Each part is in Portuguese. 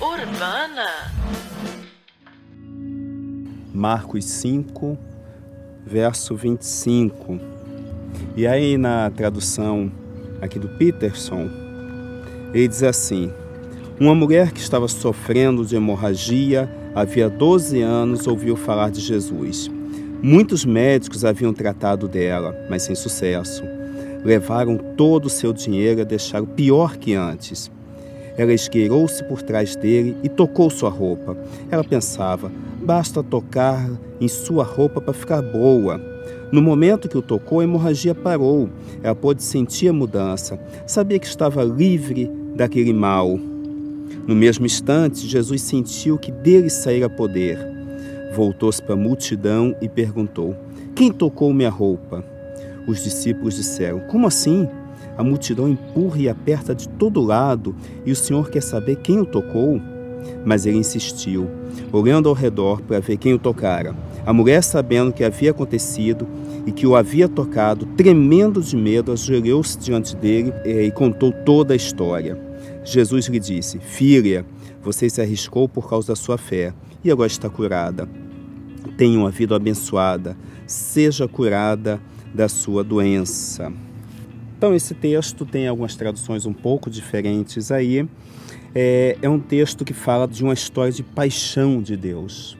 Urbana. Marcos 5, verso 25. E aí na tradução aqui do Peterson, ele diz assim: Uma mulher que estava sofrendo de hemorragia havia 12 anos ouviu falar de Jesus. Muitos médicos haviam tratado dela, mas sem sucesso. Levaram todo o seu dinheiro e deixaram pior que antes. Ela esgueirou-se por trás dele e tocou sua roupa. Ela pensava: basta tocar em sua roupa para ficar boa. No momento que o tocou, a hemorragia parou. Ela pôde sentir a mudança. Sabia que estava livre daquele mal. No mesmo instante, Jesus sentiu que dele saíra poder. Voltou-se para a multidão e perguntou: Quem tocou minha roupa? Os discípulos disseram: Como assim? A multidão empurra e aperta de todo lado e o Senhor quer saber quem o tocou? Mas ele insistiu, olhando ao redor para ver quem o tocara. A mulher, sabendo o que havia acontecido e que o havia tocado, tremendo de medo, ajoelhou-se diante dele eh, e contou toda a história. Jesus lhe disse: Filha, você se arriscou por causa da sua fé e agora está curada. Tenha uma vida abençoada, seja curada da sua doença. Então, esse texto tem algumas traduções um pouco diferentes aí. É, é um texto que fala de uma história de paixão de Deus,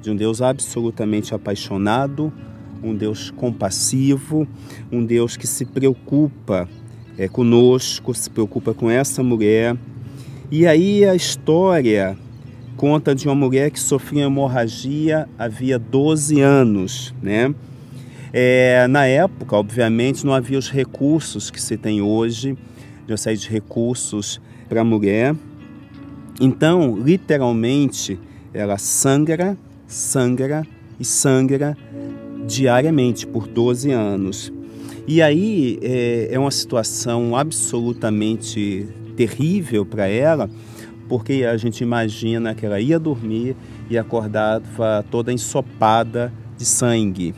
de um Deus absolutamente apaixonado, um Deus compassivo, um Deus que se preocupa é, conosco, se preocupa com essa mulher. E aí a história conta de uma mulher que sofria hemorragia havia 12 anos, né? É, na época, obviamente, não havia os recursos que se tem hoje, de uma série de recursos para a mulher. Então, literalmente, ela sangra, sangra e sangra diariamente por 12 anos. E aí é, é uma situação absolutamente terrível para ela, porque a gente imagina que ela ia dormir e acordava toda ensopada de sangue.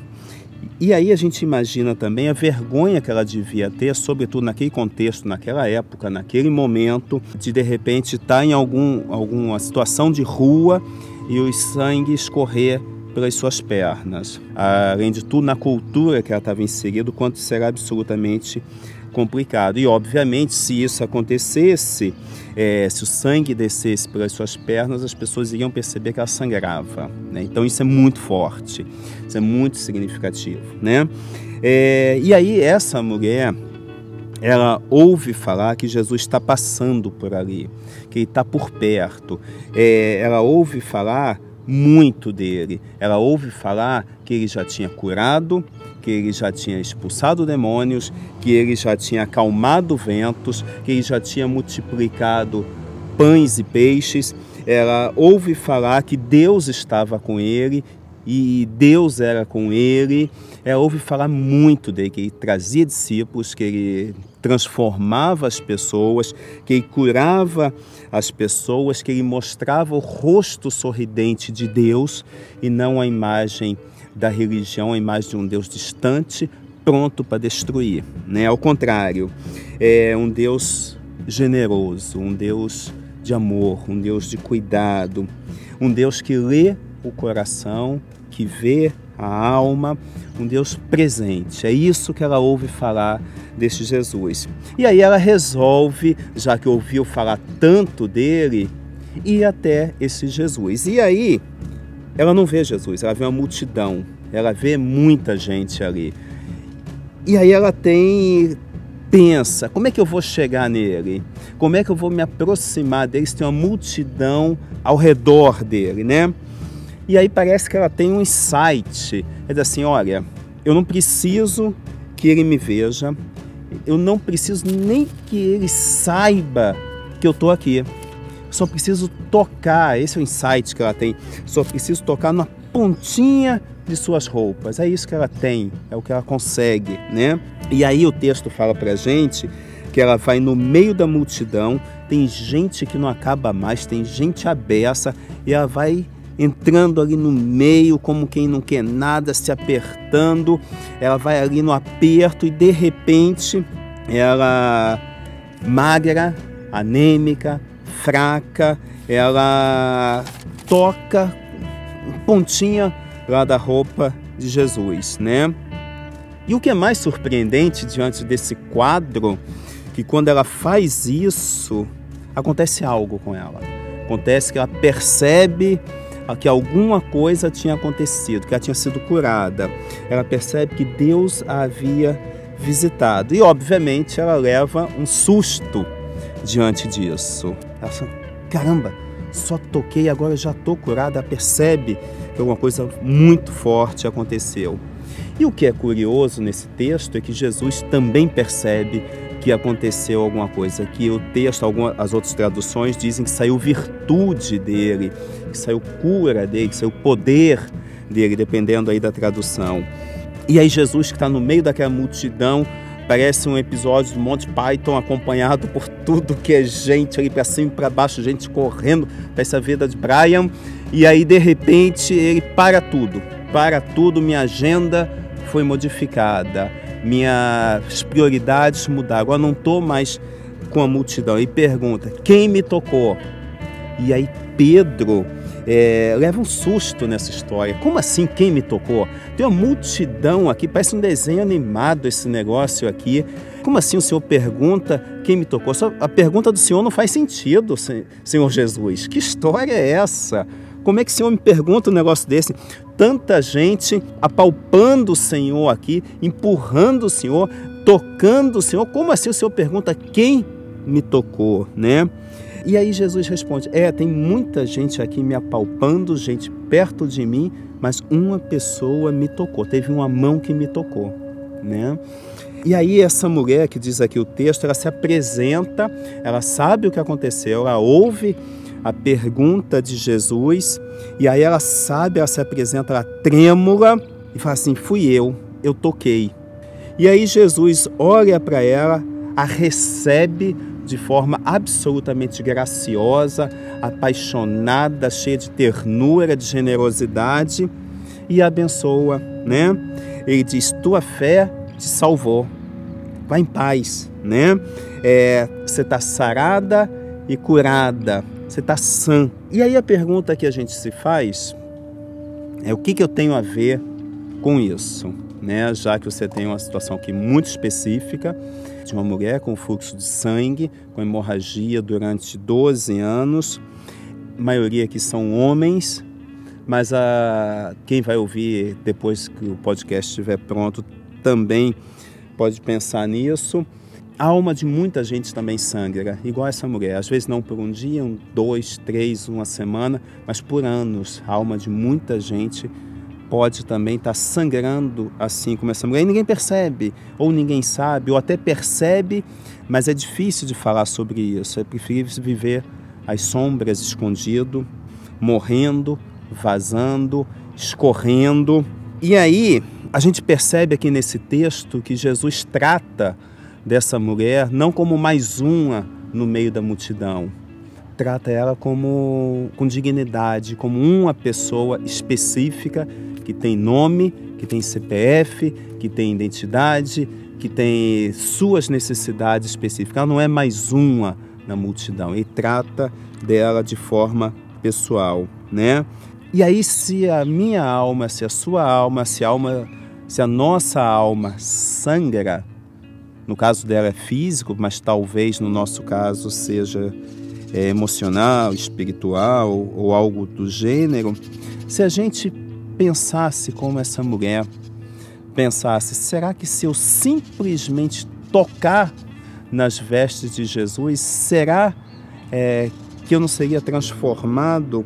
E aí a gente imagina também a vergonha que ela devia ter, sobretudo naquele contexto, naquela época, naquele momento, de de repente estar em algum, alguma situação de rua e o sangue escorrer pelas suas pernas. Além de tudo, na cultura que ela estava inserida, quanto será absolutamente complicado. E, obviamente, se isso acontecesse, é, se o sangue descesse pelas suas pernas, as pessoas iriam perceber que ela sangrava. Né? Então, isso é muito forte, isso é muito significativo. Né? É, e aí, essa mulher, ela ouve falar que Jesus está passando por ali, que ele está por perto. É, ela ouve falar muito dele. Ela ouve falar que ele já tinha curado, que ele já tinha expulsado demônios, que ele já tinha acalmado ventos, que ele já tinha multiplicado pães e peixes. Ela ouve falar que Deus estava com ele e Deus era com ele. Ela ouve falar muito dele, que ele trazia discípulos, que ele transformava as pessoas, que ele curava as pessoas, que ele mostrava o rosto sorridente de Deus e não a imagem da religião, a imagem de um Deus distante, pronto para destruir. Né? Ao contrário, é um Deus generoso, um Deus de amor, um Deus de cuidado, um Deus que lê o coração, que vê a alma, um Deus presente. É isso que ela ouve falar deste Jesus. E aí ela resolve, já que ouviu falar tanto dele, ir até esse Jesus. E aí ela não vê Jesus, ela vê uma multidão, ela vê muita gente ali. E aí ela tem pensa, como é que eu vou chegar nele? Como é que eu vou me aproximar dele tem uma multidão ao redor dele, né? E aí parece que ela tem um insight, é assim, olha, eu não preciso que ele me veja, eu não preciso nem que ele saiba que eu estou aqui só preciso tocar, esse é o insight que ela tem, só preciso tocar na pontinha de suas roupas. É isso que ela tem, é o que ela consegue, né? E aí o texto fala pra gente que ela vai no meio da multidão, tem gente que não acaba mais, tem gente abessa, e ela vai entrando ali no meio, como quem não quer nada, se apertando. Ela vai ali no aperto e de repente ela magra, anêmica, fraca, ela toca pontinha lá da roupa de Jesus, né? E o que é mais surpreendente diante desse quadro, que quando ela faz isso, acontece algo com ela. Acontece que ela percebe que alguma coisa tinha acontecido, que ela tinha sido curada. Ela percebe que Deus a havia visitado. E, obviamente, ela leva um susto diante disso. Ela fala, caramba, só toquei, agora já estou curada. Percebe que alguma coisa muito forte aconteceu. E o que é curioso nesse texto é que Jesus também percebe que aconteceu alguma coisa, que o texto, algumas, as outras traduções dizem que saiu virtude dele, que saiu cura dele, que saiu poder dele, dependendo aí da tradução. E aí Jesus que está no meio daquela multidão, parece um episódio do Monty Python acompanhado por tudo que é gente ali para cima e para baixo, gente correndo para essa vida de Brian. E aí de repente ele para tudo, para tudo, minha agenda foi modificada minhas prioridades mudaram. Agora não estou mais com a multidão. E pergunta: quem me tocou? E aí Pedro é, leva um susto nessa história. Como assim quem me tocou? Tem uma multidão aqui, parece um desenho animado esse negócio aqui. Como assim o Senhor pergunta quem me tocou? A pergunta do Senhor não faz sentido, Senhor Jesus. Que história é essa? Como é que o Senhor me pergunta um negócio desse? Tanta gente apalpando o Senhor aqui, empurrando o Senhor, tocando o Senhor. Como assim o Senhor pergunta quem me tocou, né? E aí Jesus responde: É, tem muita gente aqui me apalpando, gente perto de mim, mas uma pessoa me tocou, teve uma mão que me tocou, né? E aí essa mulher que diz aqui o texto, ela se apresenta, ela sabe o que aconteceu, ela ouve a pergunta de Jesus, e aí ela sabe, ela se apresenta ela trêmula e fala assim: Fui eu, eu toquei. E aí Jesus olha para ela, a recebe de forma absolutamente graciosa, apaixonada, cheia de ternura, de generosidade e abençoa, né? Ele diz: Tua fé te salvou. Vá em paz, né? É, você está sarada e curada você está sã. E aí a pergunta que a gente se faz é o que, que eu tenho a ver com isso? Né? Já que você tem uma situação aqui muito específica de uma mulher com fluxo de sangue, com hemorragia durante 12 anos, maioria aqui são homens, mas a, quem vai ouvir depois que o podcast estiver pronto também pode pensar nisso. A alma de muita gente também sangra, igual essa mulher. Às vezes não por um dia, um, dois, três, uma semana, mas por anos. A alma de muita gente pode também estar tá sangrando assim como essa mulher. E ninguém percebe, ou ninguém sabe, ou até percebe, mas é difícil de falar sobre isso. É preferível viver às sombras, escondido, morrendo, vazando, escorrendo. E aí, a gente percebe aqui nesse texto que Jesus trata dessa mulher não como mais uma no meio da multidão. Trata ela como com dignidade, como uma pessoa específica que tem nome, que tem CPF, que tem identidade, que tem suas necessidades específicas. Ela não é mais uma na multidão. Ele trata dela de forma pessoal, né? E aí se a minha alma, se a sua alma, se a alma, se a nossa alma sangra, no caso dela é físico, mas talvez no nosso caso seja é, emocional, espiritual ou algo do gênero. Se a gente pensasse como essa mulher pensasse, será que se eu simplesmente tocar nas vestes de Jesus, será é, que eu não seria transformado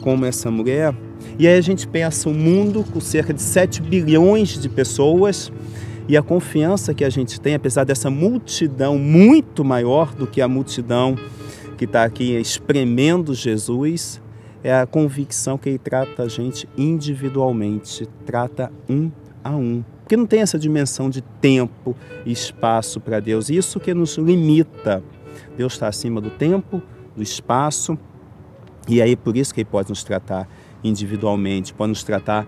como essa mulher? E aí a gente pensa um mundo com cerca de 7 bilhões de pessoas e a confiança que a gente tem, apesar dessa multidão muito maior do que a multidão que está aqui espremendo Jesus, é a convicção que ele trata a gente individualmente, trata um a um. Porque não tem essa dimensão de tempo e espaço para Deus. Isso que nos limita. Deus está acima do tempo, do espaço, e aí por isso que ele pode nos tratar individualmente, pode nos tratar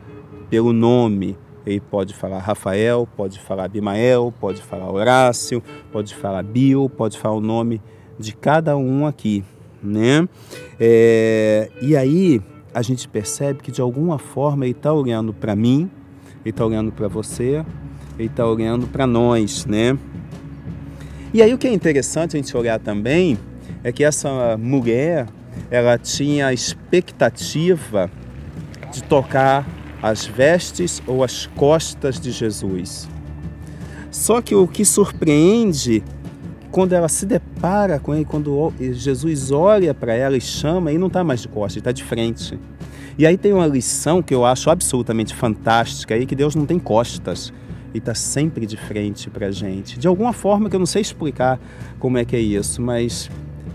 pelo nome. Ele pode falar Rafael, pode falar Abimael, pode falar Horácio, pode falar Bio, pode falar o nome de cada um aqui, né? É, e aí a gente percebe que de alguma forma ele está olhando para mim, ele está olhando para você, ele está olhando para nós, né? E aí o que é interessante a gente olhar também é que essa mulher, ela tinha a expectativa de tocar as vestes ou as costas de Jesus. Só que o que surpreende quando ela se depara com ele, quando Jesus olha para ela e chama, ele não está mais de costas, está de frente. E aí tem uma lição que eu acho absolutamente fantástica aí, que Deus não tem costas. Ele está sempre de frente para a gente. De alguma forma que eu não sei explicar como é que é isso, mas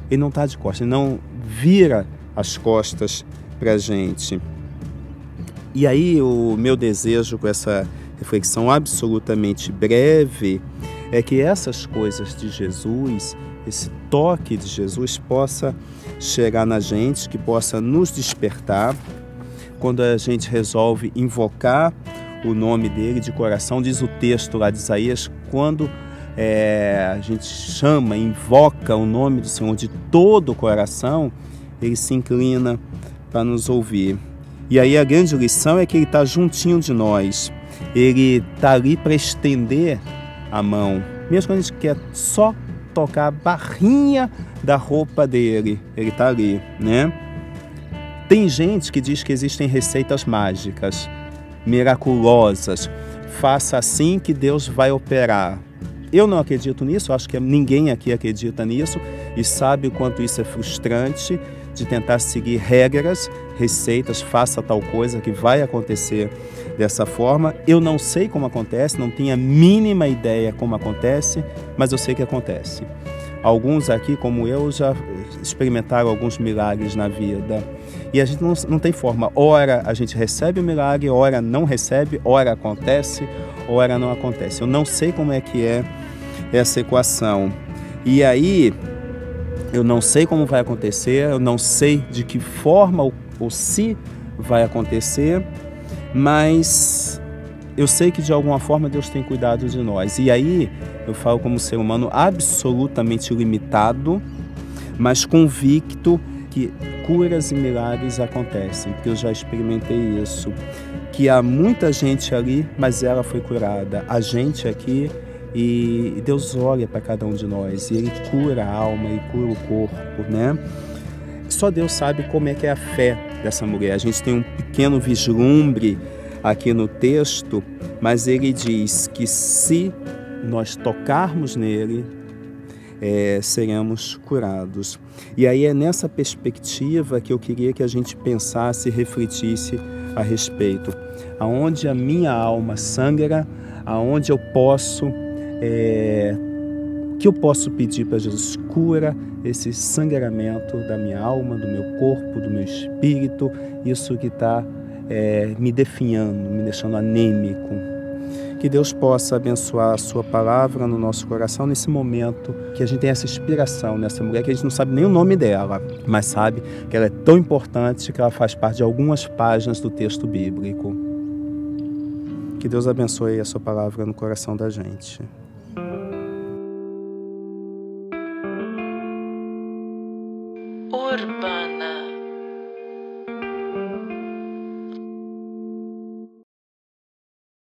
ele não está de costas, ele não vira as costas para a gente. E aí o meu desejo com essa reflexão absolutamente breve é que essas coisas de Jesus, esse toque de Jesus possa chegar na gente, que possa nos despertar quando a gente resolve invocar o nome dele de coração. Diz o texto lá de Isaías, quando é, a gente chama, invoca o nome do Senhor de todo o coração, ele se inclina para nos ouvir. E aí a grande lição é que ele está juntinho de nós. Ele está ali para estender a mão. Mesmo quando a gente quer só tocar a barrinha da roupa dele, ele está ali, né? Tem gente que diz que existem receitas mágicas, miraculosas. Faça assim que Deus vai operar. Eu não acredito nisso, acho que ninguém aqui acredita nisso e sabe o quanto isso é frustrante de tentar seguir regras, receitas, faça tal coisa que vai acontecer dessa forma. Eu não sei como acontece, não tenho a mínima ideia como acontece, mas eu sei que acontece. Alguns aqui, como eu, já experimentaram alguns milagres na vida. E a gente não, não tem forma. Ora a gente recebe o milagre, ora não recebe, ora acontece, ora não acontece. Eu não sei como é que é essa equação. E aí, eu não sei como vai acontecer, eu não sei de que forma ou, ou se vai acontecer, mas eu sei que de alguma forma Deus tem cuidado de nós. E aí eu falo como ser humano absolutamente limitado, mas convicto que curas e milagres acontecem, porque eu já experimentei isso. Que há muita gente ali, mas ela foi curada. A gente aqui e Deus olha para cada um de nós e Ele cura a alma e cura o corpo, né? Só Deus sabe como é que é a fé dessa mulher. A gente tem um pequeno vislumbre aqui no texto, mas ele diz que se nós tocarmos nele, é, seremos curados. E aí é nessa perspectiva que eu queria que a gente pensasse e refletisse a respeito. Aonde a minha alma sangra, aonde eu posso é, que eu posso pedir para Jesus? Cura esse sangramento da minha alma, do meu corpo, do meu espírito, isso que está é, me definhando, me deixando anêmico. Que Deus possa abençoar a Sua palavra no nosso coração nesse momento, que a gente tem essa inspiração nessa mulher, que a gente não sabe nem o nome dela, mas sabe que ela é tão importante que ela faz parte de algumas páginas do texto bíblico. Que Deus abençoe a Sua palavra no coração da gente.